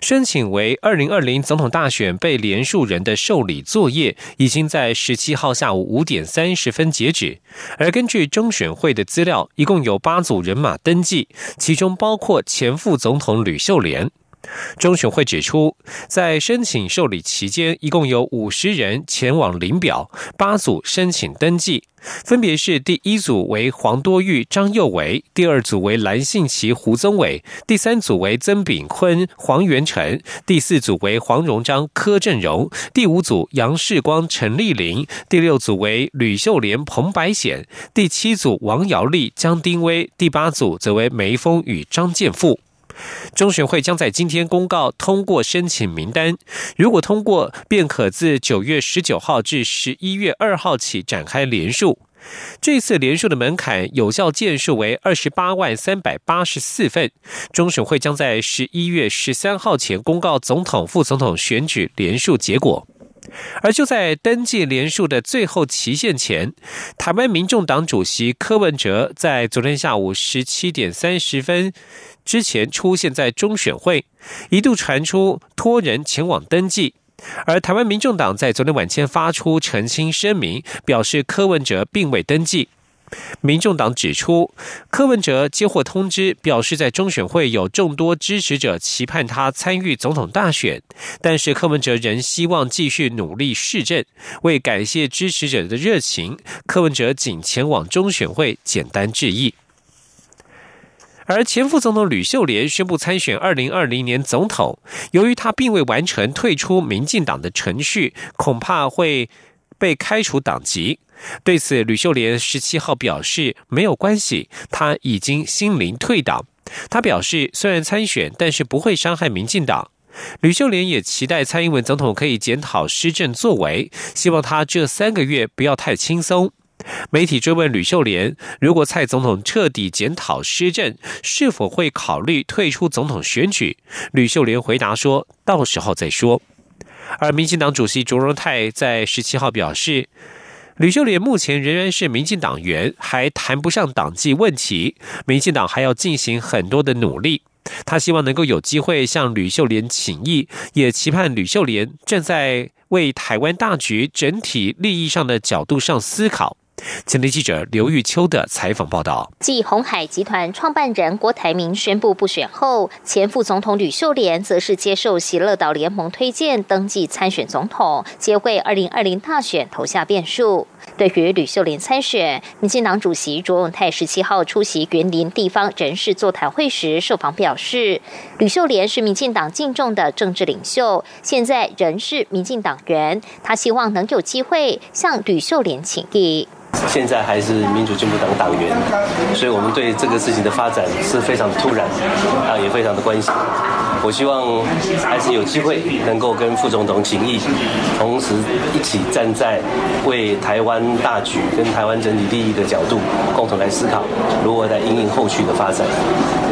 申请为二零二零总统大选被连署人的受理作业，已经在十七号下午五点三十分截止。而根据中选会的资料，一共有八组人马登记，其中包括前副总统吕秀莲。中选会指出，在申请受理期间，一共有五十人前往领表，八组申请登记，分别是第一组为黄多玉、张佑维，第二组为蓝信奇、胡宗伟，第三组为曾炳坤、黄元成，第四组为黄荣章、柯振荣，第五组杨世光、陈丽玲，第六组为吕秀莲、彭白显，第七组王瑶丽、江丁威，第八组则为梅峰与张建富。中选会将在今天公告通过申请名单，如果通过，便可自九月十九号至十一月二号起展开联署。这次联署的门槛有效件数为二十八万三百八十四份。中选会将在十一月十三号前公告总统、副总统选举联署结果。而就在登记联署的最后期限前，台湾民众党主席柯文哲在昨天下午十七点三十分之前出现在中选会，一度传出托人前往登记。而台湾民众党在昨天晚间发出澄清声明，表示柯文哲并未登记。民众党指出，柯文哲接获通知，表示在中选会有众多支持者期盼他参与总统大选，但是柯文哲仍希望继续努力市政。为感谢支持者的热情，柯文哲仅前往中选会简单致意。而前副总统吕秀莲宣布参选二零二零年总统，由于他并未完成退出民进党的程序，恐怕会被开除党籍。对此，吕秀莲十七号表示没有关系，他已经心灵退党。他表示，虽然参选，但是不会伤害民进党。吕秀莲也期待蔡英文总统可以检讨施政作为，希望他这三个月不要太轻松。媒体追问吕秀莲，如果蔡总统彻底检讨施政，是否会考虑退出总统选举？吕秀莲回答说：“到时候再说。”而民进党主席卓荣泰在十七号表示。吕秀莲目前仍然是民进党员，还谈不上党纪问题。民进党还要进行很多的努力。他希望能够有机会向吕秀莲请益，也期盼吕秀莲站在为台湾大局整体利益上的角度上思考。前天记者刘玉秋的采访报道：继红海集团创办人郭台铭宣布不选后，前副总统吕秀莲则是接受喜乐岛联盟推荐登记参选总统，接为二零二零大选投下变数。对于吕秀莲参选，民进党主席卓永泰十七号出席园林地方人士座谈会时受访表示，吕秀莲是民进党敬重的政治领袖，现在仍是民进党员，他希望能有机会向吕秀莲请益。现在还是民主进步党党员，所以我们对这个事情的发展是非常突然，啊，也非常的关心。我希望还是有机会能够跟副总统请益，同时一起站在为台湾大局跟台湾整体利益的角度，共同来思考如何来应应后续的发展。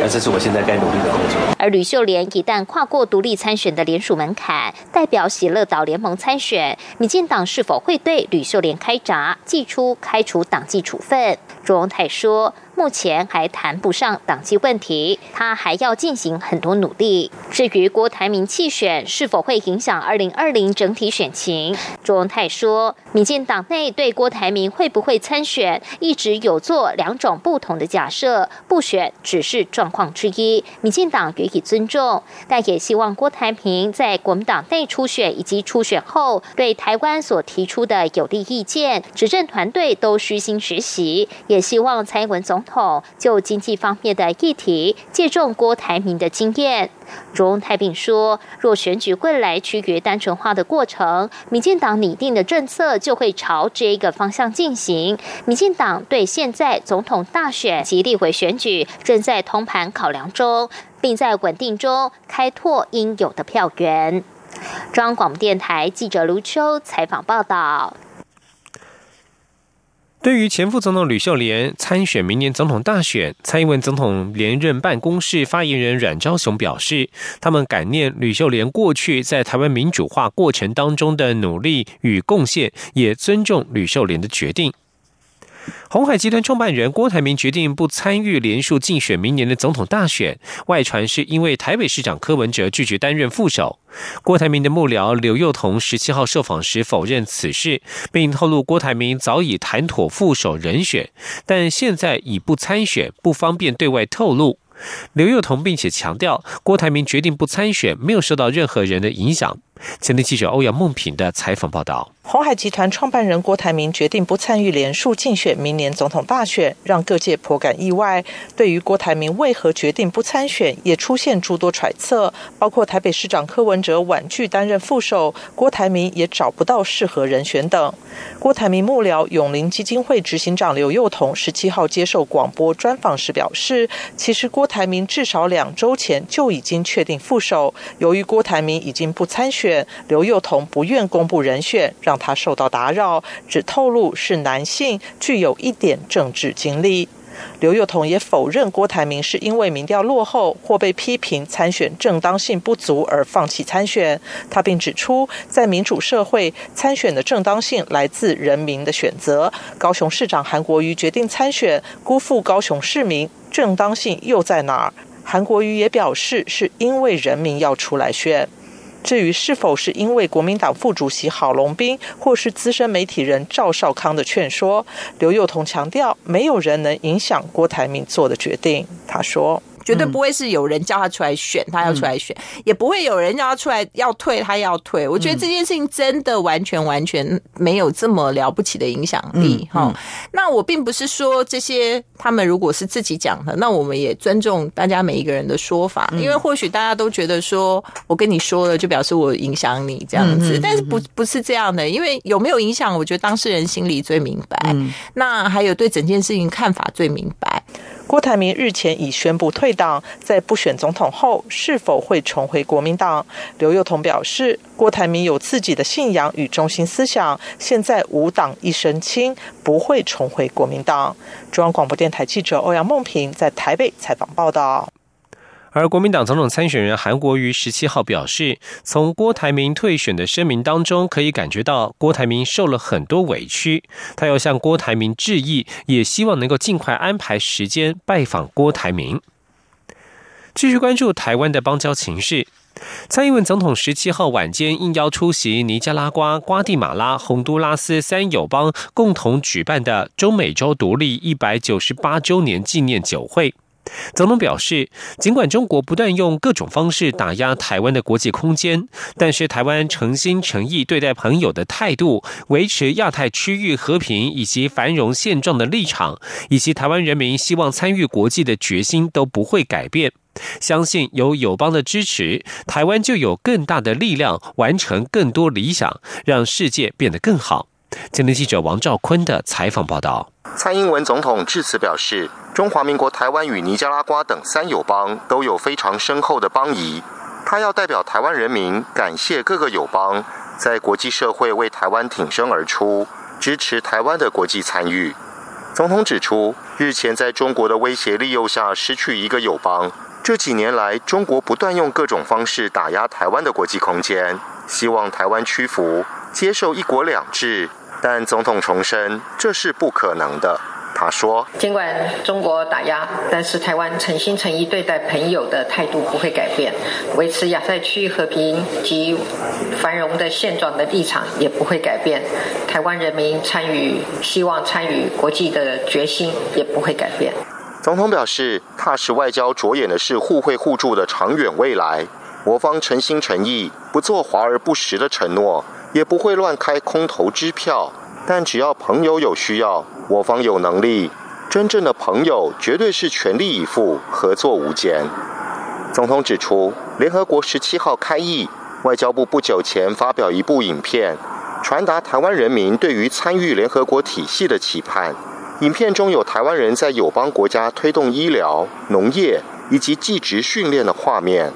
那这是我现在该努力的工作。而吕秀莲一旦跨过独立参选的联署门槛，代表喜乐岛联盟参选，民进党是否会对吕秀莲开闸，祭出开除党纪处分？卓荣泰说。目前还谈不上党纪问题，他还要进行很多努力。至于郭台铭弃选是否会影响二零二零整体选情，卓文泰说，民进党内对郭台铭会不会参选一直有做两种不同的假设，不选只是状况之一，民进党予以尊重，但也希望郭台铭在国民党内初选以及初选后对台湾所提出的有利意见，执政团队都虚心学习，也希望蔡英文总。统就经济方面的议题，借重郭台铭的经验。荣太并说，若选举未来趋于单纯化的过程，民进党拟定的政策就会朝这一个方向进行。民进党对现在总统大选及立委选举正在通盘考量中，并在稳定中开拓应有的票源。中央广播电台记者卢秋采访报道。对于前副总统吕秀莲参选明年总统大选，蔡英文总统连任办公室发言人阮昭雄表示，他们感念吕秀莲过去在台湾民主化过程当中的努力与贡献，也尊重吕秀莲的决定。红海集团创办人郭台铭决定不参与连署竞选明年的总统大选，外传是因为台北市长柯文哲拒绝担任副手。郭台铭的幕僚刘幼彤十七号受访时否认此事，并透露郭台铭早已谈妥副手人选，但现在已不参选，不方便对外透露。刘幼彤并且强调，郭台铭决定不参选，没有受到任何人的影响。前天记者欧阳梦平的采访报道。红海集团创办人郭台铭决定不参与连署竞选明年总统大选，让各界颇感意外。对于郭台铭为何决定不参选，也出现诸多揣测，包括台北市长柯文哲婉拒担任副手，郭台铭也找不到适合人选等。郭台铭幕僚永林基金会执行长刘幼彤十七号接受广播专访时表示，其实郭台铭至少两周前就已经确定副手，由于郭台铭已经不参选，选刘幼彤不愿公布人选，让。他受到打扰，只透露是男性，具有一点政治经历。刘幼彤也否认郭台铭是因为民调落后或被批评参选正当性不足而放弃参选。他并指出，在民主社会，参选的正当性来自人民的选择。高雄市长韩国瑜决定参选，辜负高雄市民，正当性又在哪儿？韩国瑜也表示，是因为人民要出来选。至于是否是因为国民党副主席郝龙斌或是资深媒体人赵少康的劝说，刘幼彤强调，没有人能影响郭台铭做的决定。他说。绝对不会是有人叫他出来选，他要出来选，也不会有人叫他出来要退，他要退。我觉得这件事情真的完全完全没有这么了不起的影响力哈。那我并不是说这些他们如果是自己讲的，那我们也尊重大家每一个人的说法，因为或许大家都觉得说我跟你说了就表示我影响你这样子，但是不不是这样的，因为有没有影响，我觉得当事人心里最明白。那还有对整件事情看法最明白。郭台铭日前已宣布退党，在不选总统后，是否会重回国民党？刘幼彤表示，郭台铭有自己的信仰与中心思想，现在无党一身轻，不会重回国民党。中央广播电台记者欧阳梦平在台北采访报道。而国民党总统参选人韩国瑜十七号表示，从郭台铭退选的声明当中，可以感觉到郭台铭受了很多委屈。他要向郭台铭致意，也希望能够尽快安排时间拜访郭台铭。继续关注台湾的邦交情势，蔡英文总统十七号晚间应邀出席尼加拉瓜、瓜地马拉、洪都拉斯三友邦共同举办的中美洲独立一百九十八周年纪念酒会。总统表示，尽管中国不断用各种方式打压台湾的国际空间，但是台湾诚心诚意对待朋友的态度，维持亚太区域和平以及繁荣现状的立场，以及台湾人民希望参与国际的决心都不会改变。相信有友邦的支持，台湾就有更大的力量完成更多理想，让世界变得更好。今天记者王兆坤的采访报道。蔡英文总统致辞表示，中华民国台湾与尼加拉瓜等三友邦都有非常深厚的邦谊。他要代表台湾人民感谢各个友邦在国际社会为台湾挺身而出，支持台湾的国际参与。总统指出，日前在中国的威胁利诱下失去一个友邦，这几年来中国不断用各种方式打压台湾的国际空间，希望台湾屈服，接受一国两制。但总统重申，这是不可能的。他说：“尽管中国打压，但是台湾诚心诚意对待朋友的态度不会改变，维持亚太区域和平及繁荣的现状的立场也不会改变。台湾人民参与、希望参与国际的决心也不会改变。”总统表示：“踏实外交着眼的是互惠互助的长远未来。我方诚心诚意，不做华而不实的承诺。”也不会乱开空头支票，但只要朋友有需要，我方有能力，真正的朋友绝对是全力以赴、合作无间。总统指出，联合国十七号开议，外交部不久前发表一部影片，传达台湾人民对于参与联合国体系的期盼。影片中有台湾人在友邦国家推动医疗、农业以及技职训练的画面。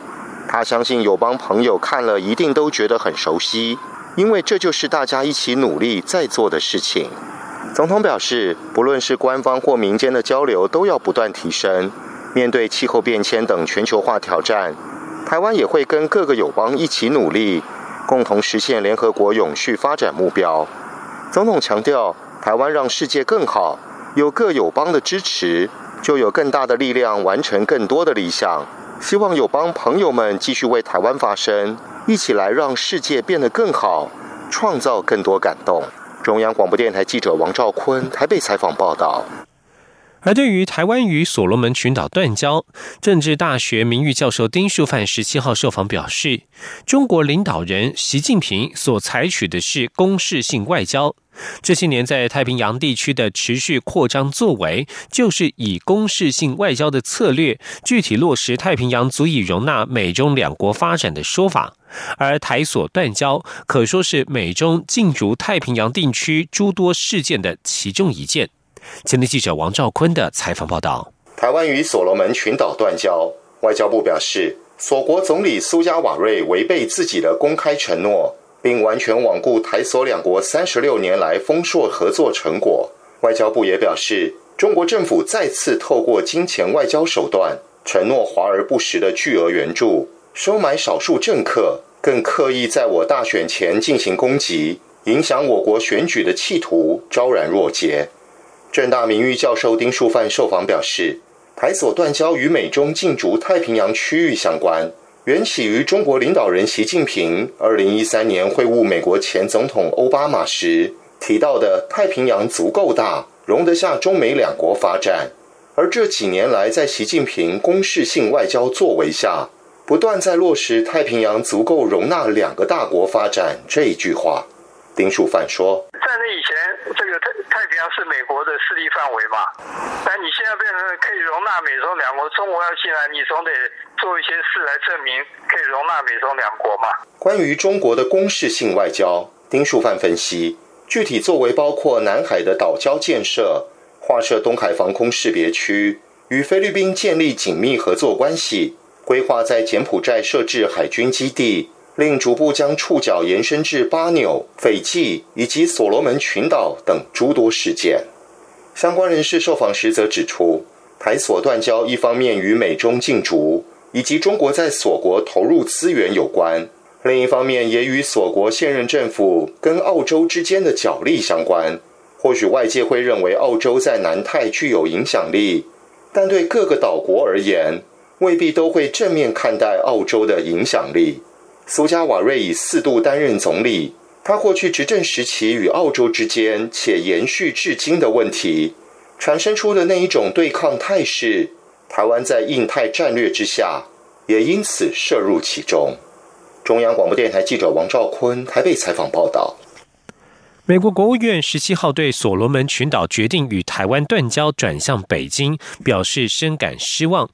他相信友邦朋友看了一定都觉得很熟悉，因为这就是大家一起努力在做的事情。总统表示，不论是官方或民间的交流，都要不断提升。面对气候变迁等全球化挑战，台湾也会跟各个友邦一起努力，共同实现联合国永续发展目标。总统强调，台湾让世界更好，有各友邦的支持，就有更大的力量完成更多的理想。希望友邦朋友们继续为台湾发声，一起来让世界变得更好，创造更多感动。中央广播电台记者王兆坤台北采访报道。而对于台湾与所罗门群岛断交，政治大学名誉教授丁树范十七号受访表示，中国领导人习近平所采取的是攻势性外交。这些年在太平洋地区的持续扩张作为，就是以攻势性外交的策略，具体落实太平洋足以容纳美中两国发展的说法。而台所断交，可说是美中进入太平洋地区诸多事件的其中一件。前天记者王兆坤的采访报道：台湾与所罗门群岛断交，外交部表示，所国总理苏加瓦瑞违背自己的公开承诺。并完全罔顾台所两国三十六年来丰硕合作成果。外交部也表示，中国政府再次透过金钱外交手段，承诺华而不实的巨额援助，收买少数政客，更刻意在我大选前进行攻击，影响我国选举的企图昭然若揭。正大名誉教授丁树范受访表示，台所断交与美中竞逐太平洋区域相关。缘起于中国领导人习近平二零一三年会晤美国前总统奥巴马时提到的“太平洋足够大，容得下中美两国发展”，而这几年来在习近平攻势性外交作为下，不断在落实“太平洋足够容纳两个大国发展”这一句话。丁树范说：“在那以前，这个太太平洋是美国的势力范围嘛，那你现在变成可以容纳美中两国，中国要进来，你总得做一些事来证明可以容纳美中两国嘛。”关于中国的攻势性外交，丁树范分析，具体作为包括南海的岛礁建设、划设东海防空识别区、与菲律宾建立紧密合作关系、规划在柬埔寨设置海军基地。另逐步将触角延伸至巴纽、斐济以及所罗门群岛等诸多事件。相关人士受访时则指出，台所断交一方面与美中竞逐以及中国在所国投入资源有关，另一方面也与所国现任政府跟澳洲之间的角力相关。或许外界会认为澳洲在南太具有影响力，但对各个岛国而言，未必都会正面看待澳洲的影响力。苏加瓦瑞已四度担任总理，他过去执政时期与澳洲之间且延续至今的问题，产生出的那一种对抗态势，台湾在印太战略之下也因此涉入其中。中央广播电台记者王兆坤台北采访报道。美国国务院十七号对所罗门群岛决定与台湾断交转向北京表示深感失望。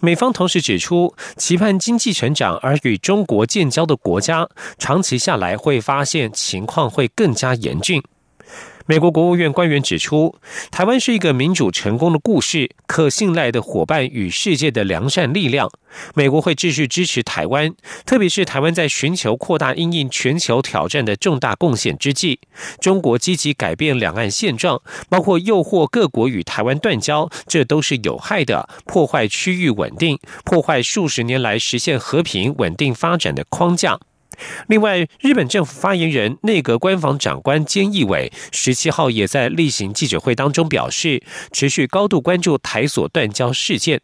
美方同时指出，期盼经济成长而与中国建交的国家，长期下来会发现情况会更加严峻。美国国务院官员指出，台湾是一个民主成功的故事，可信赖的伙伴与世界的良善力量。美国会继续支持台湾，特别是台湾在寻求扩大应应全球挑战的重大贡献之际，中国积极改变两岸现状，包括诱惑各国与台湾断交，这都是有害的，破坏区域稳定，破坏数十年来实现和平稳定发展的框架。另外，日本政府发言人、内阁官房长官菅义伟十七号也在例行记者会当中表示，持续高度关注台所断交事件。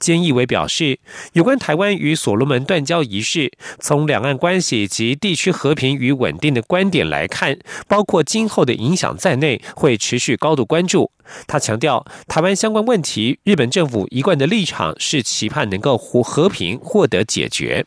菅义伟表示，有关台湾与所罗门断交一事，从两岸关系及地区和平与稳定的观点来看，包括今后的影响在内，会持续高度关注。他强调，台湾相关问题，日本政府一贯的立场是期盼能够和和平获得解决。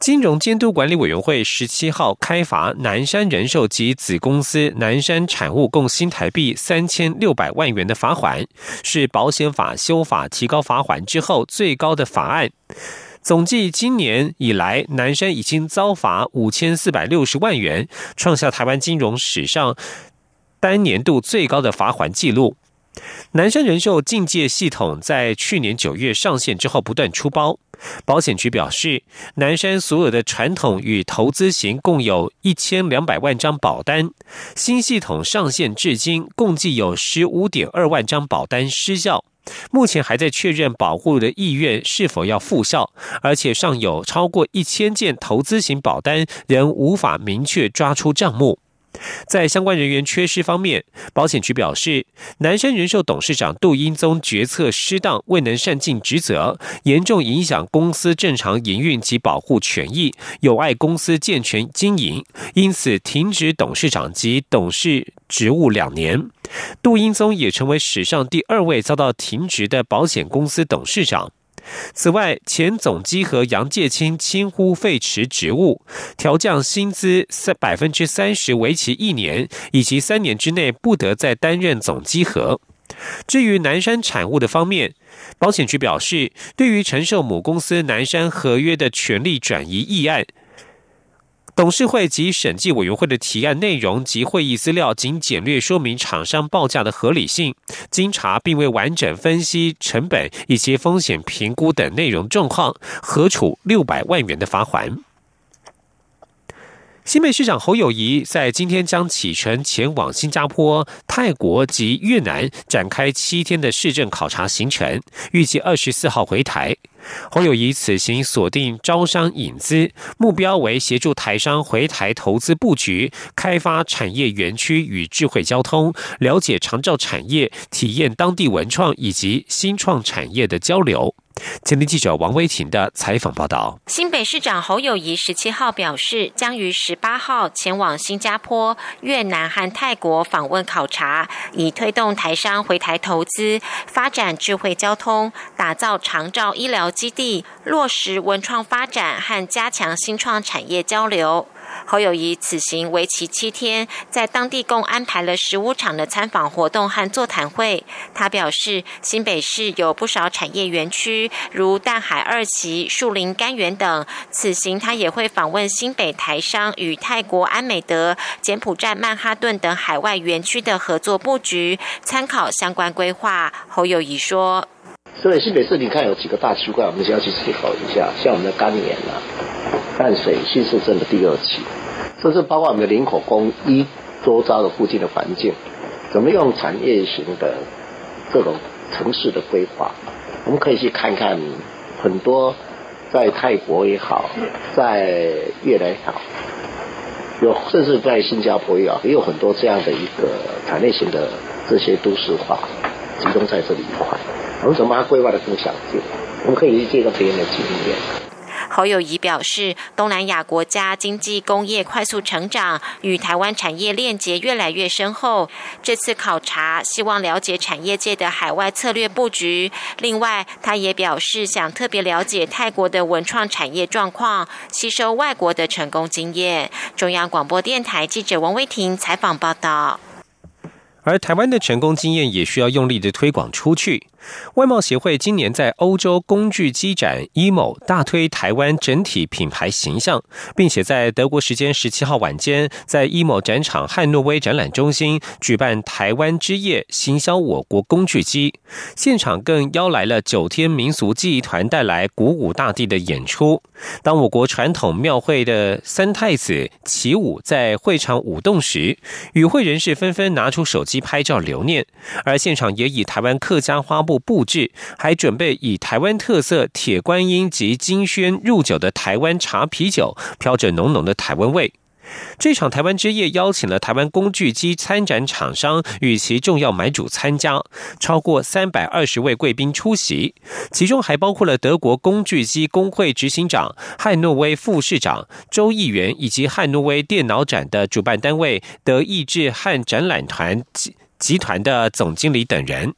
金融监督管理委员会十七号开罚南山人寿及子公司南山产物共新台币三千六百万元的罚款，是保险法修法提高罚款之后最高的法案。总计今年以来，南山已经遭罚五千四百六十万元，创下台湾金融史上单年度最高的罚款纪录。南山人寿境界系统在去年九月上线之后，不断出包。保险局表示，南山所有的传统与投资型共有一千两百万张保单，新系统上线至今，共计有十五点二万张保单失效。目前还在确认保护的意愿是否要复效，而且尚有超过一千件投资型保单仍无法明确抓出账目。在相关人员缺失方面，保险局表示，南山人寿董事长杜英宗决策失当，未能善尽职责，严重影响公司正常营运及保护权益，有碍公司健全经营，因此停止董事长及董事职务两年。杜英宗也成为史上第二位遭到停职的保险公司董事长。此外，前总机和杨介清轻忽废弛职务，调降薪资三百分之三十，为期一年，以及三年之内不得再担任总机和。至于南山产物的方面，保险局表示，对于承受母公司南山合约的权利转移议案。董事会及审计委员会的提案内容及会议资料仅简略说明厂商报价的合理性，经查并未完整分析成本以及风险评估等内容状况，核处六百万元的罚款。新北市长侯友谊在今天将启程前往新加坡、泰国及越南，展开七天的市政考察行程，预计二十四号回台。侯友谊此行锁定招商引资，目标为协助台商回台投资布局、开发产业园区与智慧交通，了解长照产业，体验当地文创以及新创产业的交流。今天记者王威婷的采访报道：新北市长侯友谊十七号表示，将于十八号前往新加坡、越南和泰国访问考察，以推动台商回台投资、发展智慧交通、打造长照医疗基地、落实文创发展和加强新创产业交流。侯友谊此行为期七天，在当地共安排了十五场的参访活动和座谈会。他表示，新北市有不少产业园区，如淡海二期、树林甘源等。此行他也会访问新北台商与泰国安美德、柬埔寨曼哈顿等海外园区的合作布局，参考相关规划。侯友谊说：“所以新北市你看有几个大区块，我们需要去思考一下，像我们的甘源啊。”淡水新市镇的第二期，甚至包括我们的林口公一周遭的附近的环境，怎么用产业型的这种城市的规划？我们可以去看看很多在泰国也好，在越南也好，有甚至在新加坡也好，也有很多这样的一个产业型的这些都市化集中在这里一块。我们怎么把它规划的更详尽？我们可以去借鉴别人的经验。侯友谊表示，东南亚国家经济工业快速成长，与台湾产业链接越来越深厚。这次考察，希望了解产业界的海外策略布局。另外，他也表示，想特别了解泰国的文创产业状况，吸收外国的成功经验。中央广播电台记者王威婷采访报道。而台湾的成功经验也需要用力的推广出去。外贸协会今年在欧洲工具机展 EMO 大推台湾整体品牌形象，并且在德国时间十七号晚间，在 EMO 展场汉诺威展览中心举办台湾之夜，行销我国工具机。现场更邀来了九天民俗技艺团带来鼓舞大地的演出。当我国传统庙会的三太子起舞在会场舞动时，与会人士纷纷拿出手机拍照留念，而现场也以台湾客家花布。布置还准备以台湾特色铁观音及金萱入酒的台湾茶啤酒，飘着浓浓的台湾味。这场台湾之夜邀请了台湾工具机参展厂商与其重要买主参加，超过三百二十位贵宾出席，其中还包括了德国工具机工会执行长汉诺威副市长周议员，以及汉诺威电脑展的主办单位德意志汉展览团集集团的总经理等人。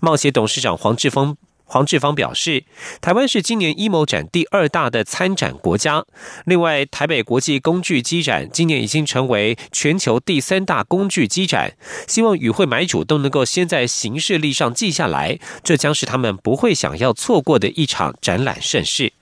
冒险董事长黄志峰黄志芳表示，台湾是今年 emo 展第二大的参展国家。另外，台北国际工具机展今年已经成为全球第三大工具机展，希望与会买主都能够先在行事历上记下来，这将是他们不会想要错过的一场展览盛事。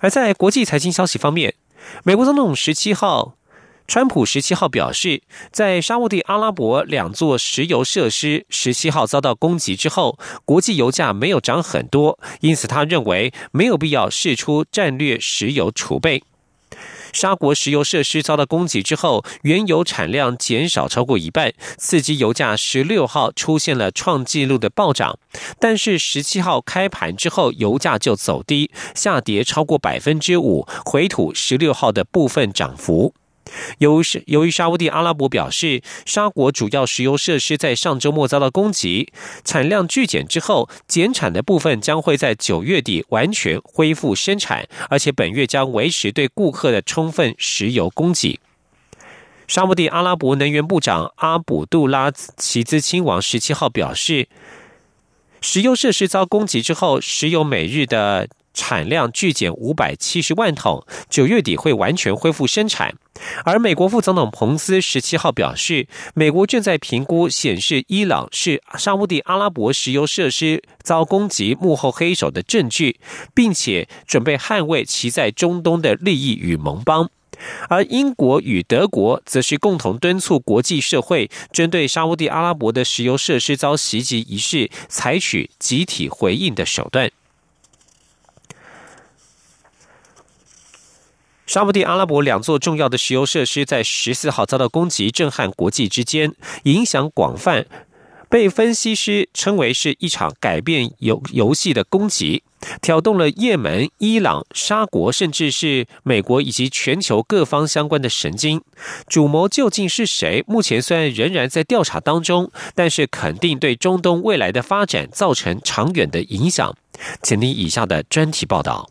而在国际财经消息方面，美国总统十七号。川普十七号表示，在沙地阿拉伯两座石油设施十七号遭到攻击之后，国际油价没有涨很多，因此他认为没有必要释出战略石油储备。沙国石油设施遭到攻击之后，原油产量减少超过一半，刺激油价十六号出现了创纪录的暴涨。但是十七号开盘之后，油价就走低，下跌超过百分之五，回吐十六号的部分涨幅。由是由于沙地阿拉伯表示，沙国主要石油设施在上周末遭到攻击，产量巨减之后，减产的部分将会在九月底完全恢复生产，而且本月将维持对顾客的充分石油供给。沙地阿拉伯能源部长阿卜杜拉齐兹亲王十七号表示，石油设施遭攻击之后，石油每日的。产量巨减五百七十万桶，九月底会完全恢复生产。而美国副总统彭斯十七号表示，美国正在评估显示伊朗是沙地阿拉伯石油设施遭攻击幕后黑手的证据，并且准备捍卫其在中东的利益与盟邦。而英国与德国则是共同敦促国际社会针对沙地阿拉伯的石油设施遭袭击一事采取集体回应的手段。沙地阿拉伯两座重要的石油设施在十四号遭到攻击，震撼国际之间，影响广泛，被分析师称为是一场改变游游戏的攻击，挑动了也门、伊朗、沙国，甚至是美国以及全球各方相关的神经。主谋究竟是谁？目前虽然仍然在调查当中，但是肯定对中东未来的发展造成长远的影响。请听以下的专题报道。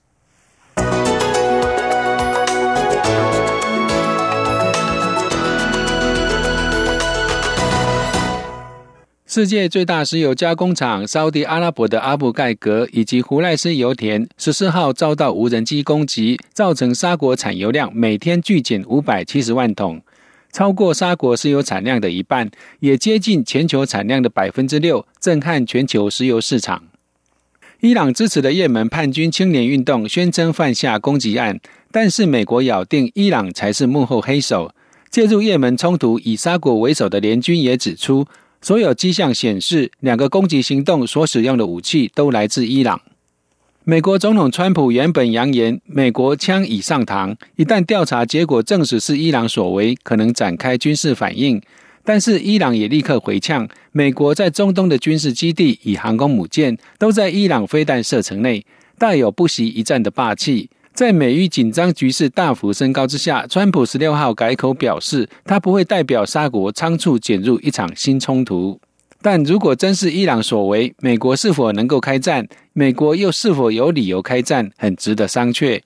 世界最大石油加工厂沙地阿拉伯的阿布盖格以及胡赖斯油田十四号遭到无人机攻击，造成沙国产油量每天巨减五百七十万桶，超过沙国石油产量的一半，也接近全球产量的百分之六，震撼全球石油市场。伊朗支持的也门叛军青年运动宣称犯下攻击案，但是美国咬定伊朗才是幕后黑手。介入也门冲突以沙国为首的联军也指出。所有迹象显示，两个攻击行动所使用的武器都来自伊朗。美国总统川普原本扬言，美国枪已上膛，一旦调查结果证实是伊朗所为，可能展开军事反应。但是伊朗也立刻回呛，美国在中东的军事基地与航空母舰都在伊朗飞弹射程内，带有不惜一战的霸气。在美伊紧张局势大幅升高之下，川普十六号改口表示，他不会代表沙国仓促卷入一场新冲突。但如果真是伊朗所为，美国是否能够开战？美国又是否有理由开战？很值得商榷。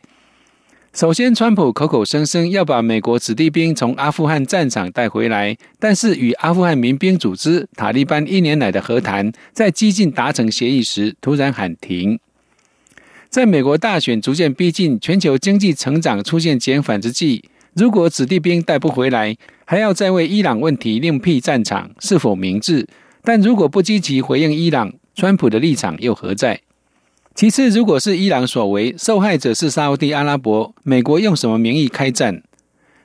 首先，川普口口声声要把美国子弟兵从阿富汗战场带回来，但是与阿富汗民兵组织塔利班一年来的和谈，在激进达成协议时突然喊停。在美国大选逐渐逼近、全球经济成长出现减缓之际，如果子弟兵带不回来，还要再为伊朗问题另辟战场，是否明智？但如果不积极回应伊朗，川普的立场又何在？其次，如果是伊朗所为，受害者是沙地阿拉伯，美国用什么名义开战？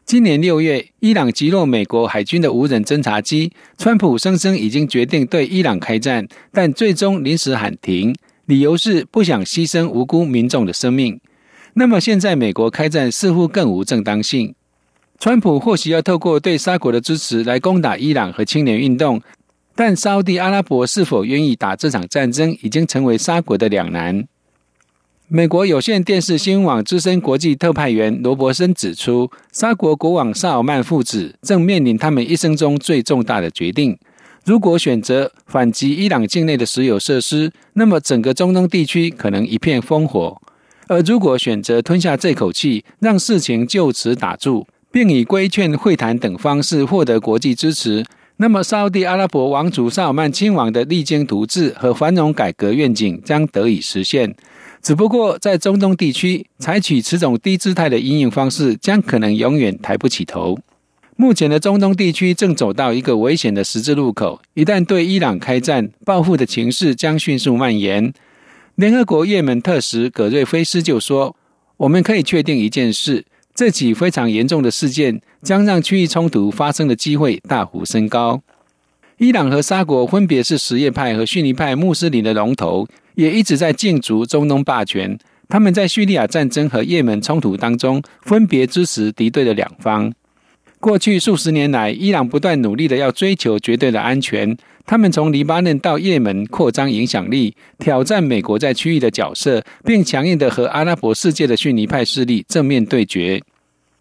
今年六月，伊朗击落美国海军的无人侦察机，川普声称已经决定对伊朗开战，但最终临时喊停。理由是不想牺牲无辜民众的生命。那么现在美国开战似乎更无正当性。川普或许要透过对沙国的支持来攻打伊朗和青年运动，但沙地阿拉伯是否愿意打这场战争，已经成为沙国的两难。美国有线电视新闻网资深国际特派员罗伯森指出，沙国国王萨尔曼父子正面临他们一生中最重大的决定。如果选择反击伊朗境内的石油设施，那么整个中东地区可能一片烽火；而如果选择吞下这口气，让事情就此打住，并以规劝、会谈等方式获得国际支持，那么沙地阿拉伯王储萨尔曼亲王的励精图治和繁荣改革愿景将得以实现。只不过，在中东地区采取此种低姿态的阴影方式，将可能永远抬不起头。目前的中东地区正走到一个危险的十字路口，一旦对伊朗开战，报复的情势将迅速蔓延。联合国也门特使葛瑞菲斯就说：“我们可以确定一件事，这起非常严重的事件将让区域冲突发生的机会大幅升高。”伊朗和沙国分别是什叶派和逊尼派穆斯林的龙头。也一直在竞逐中东霸权。他们在叙利亚战争和也门冲突当中，分别支持敌对的两方。过去数十年来，伊朗不断努力的要追求绝对的安全。他们从黎巴嫩到也门扩张影响力，挑战美国在区域的角色，并强硬的和阿拉伯世界的逊尼派势力正面对决。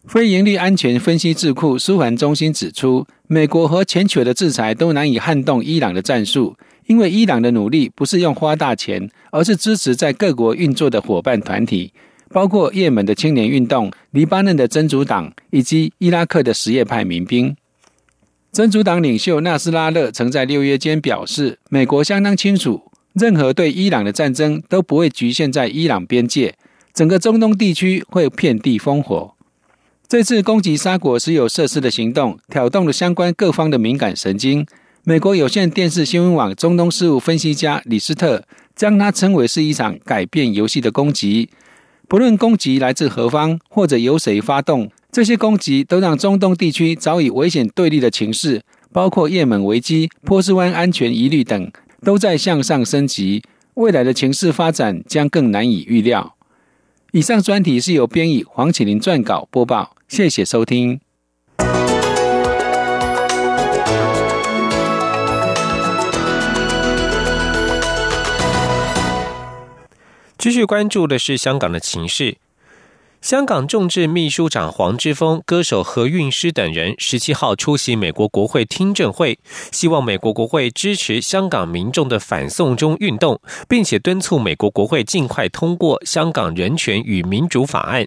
非盈利安全分析智库舒缓中心指出，美国和全球的制裁都难以撼动伊朗的战术。因为伊朗的努力不是用花大钱，而是支持在各国运作的伙伴团体，包括也门的青年运动、黎巴嫩的真主党以及伊拉克的什叶派民兵。真主党领袖纳斯拉勒曾在六月间表示，美国相当清楚，任何对伊朗的战争都不会局限在伊朗边界，整个中东地区会遍地烽火。这次攻击沙国石油设施的行动，挑动了相关各方的敏感神经。美国有线电视新闻网中东事务分析家李斯特将它称为是一场改变游戏的攻击。不论攻击来自何方或者由谁发动，这些攻击都让中东地区早已危险对立的情势，包括也门危机、波斯湾安全疑虑等，都在向上升级。未来的情势发展将更难以预料。以上专题是由编译黄启林撰稿播报，谢谢收听。继续关注的是香港的情势。香港众志秘书长黄之锋、歌手何韵诗等人十七号出席美国国会听证会，希望美国国会支持香港民众的反送中运动，并且敦促美国国会尽快通过《香港人权与民主法案》。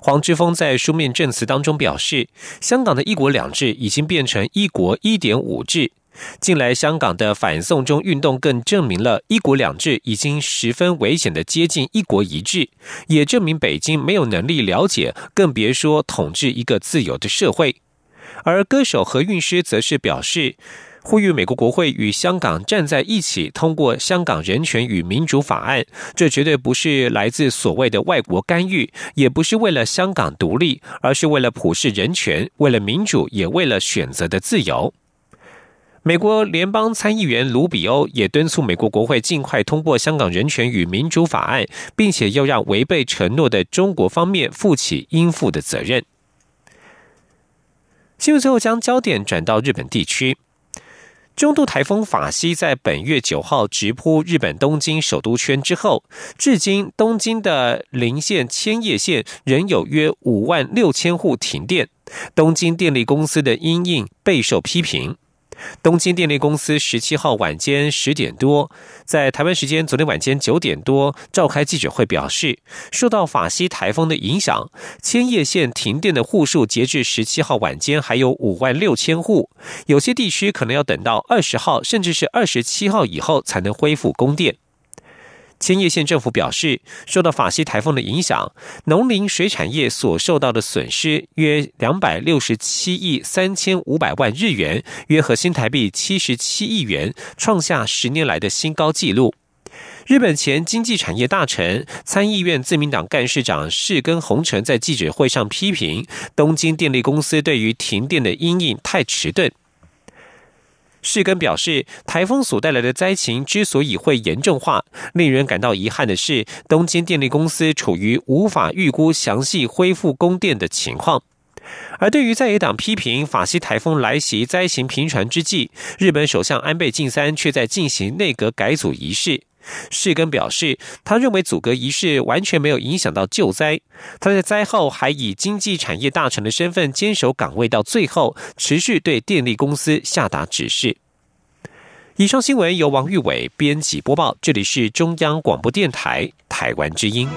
黄之锋在书面证词当中表示，香港的一国两制已经变成一国一点五制。近来，香港的反送中运动更证明了“一国两制”已经十分危险的接近“一国一制”，也证明北京没有能力了解，更别说统治一个自由的社会。而歌手何韵诗则是表示，呼吁美国国会与香港站在一起，通过《香港人权与民主法案》。这绝对不是来自所谓的外国干预，也不是为了香港独立，而是为了普世人权，为了民主，也为了选择的自由。美国联邦参议员卢比欧也敦促美国国会尽快通过《香港人权与民主法案》，并且要让违背承诺的中国方面负起应负的责任。新闻最后将焦点转到日本地区，中度台风法西在本月九号直扑日本东京首都圈之后，至今东京的邻县千叶县仍有约五万六千户停电，东京电力公司的阴应备受批评。东京电力公司十七号晚间十点多，在台湾时间昨天晚间九点多召开记者会，表示受到法西台风的影响，千叶县停电的户数截至十七号晚间还有五万六千户，有些地区可能要等到二十号甚至是二十七号以后才能恢复供电。千叶县政府表示，受到法西台风的影响，农林水产业所受到的损失约两百六十七亿三千五百万日元，约合新台币七十七亿元，创下十年来的新高纪录。日本前经济产业大臣、参议院自民党干事长世根宏成在记者会上批评东京电力公司对于停电的阴影太迟钝。世根表示，台风所带来的灾情之所以会严重化，令人感到遗憾的是，东京电力公司处于无法预估详细恢复供电的情况。而对于在野党批评法西台风来袭灾情频传之际，日本首相安倍晋三却在进行内阁改组仪式。世根表示，他认为阻隔仪式完全没有影响到救灾。他在灾后还以经济产业大臣的身份坚守岗位到最后，持续对电力公司下达指示。以上新闻由王玉伟编辑播报，这里是中央广播电台台湾之音。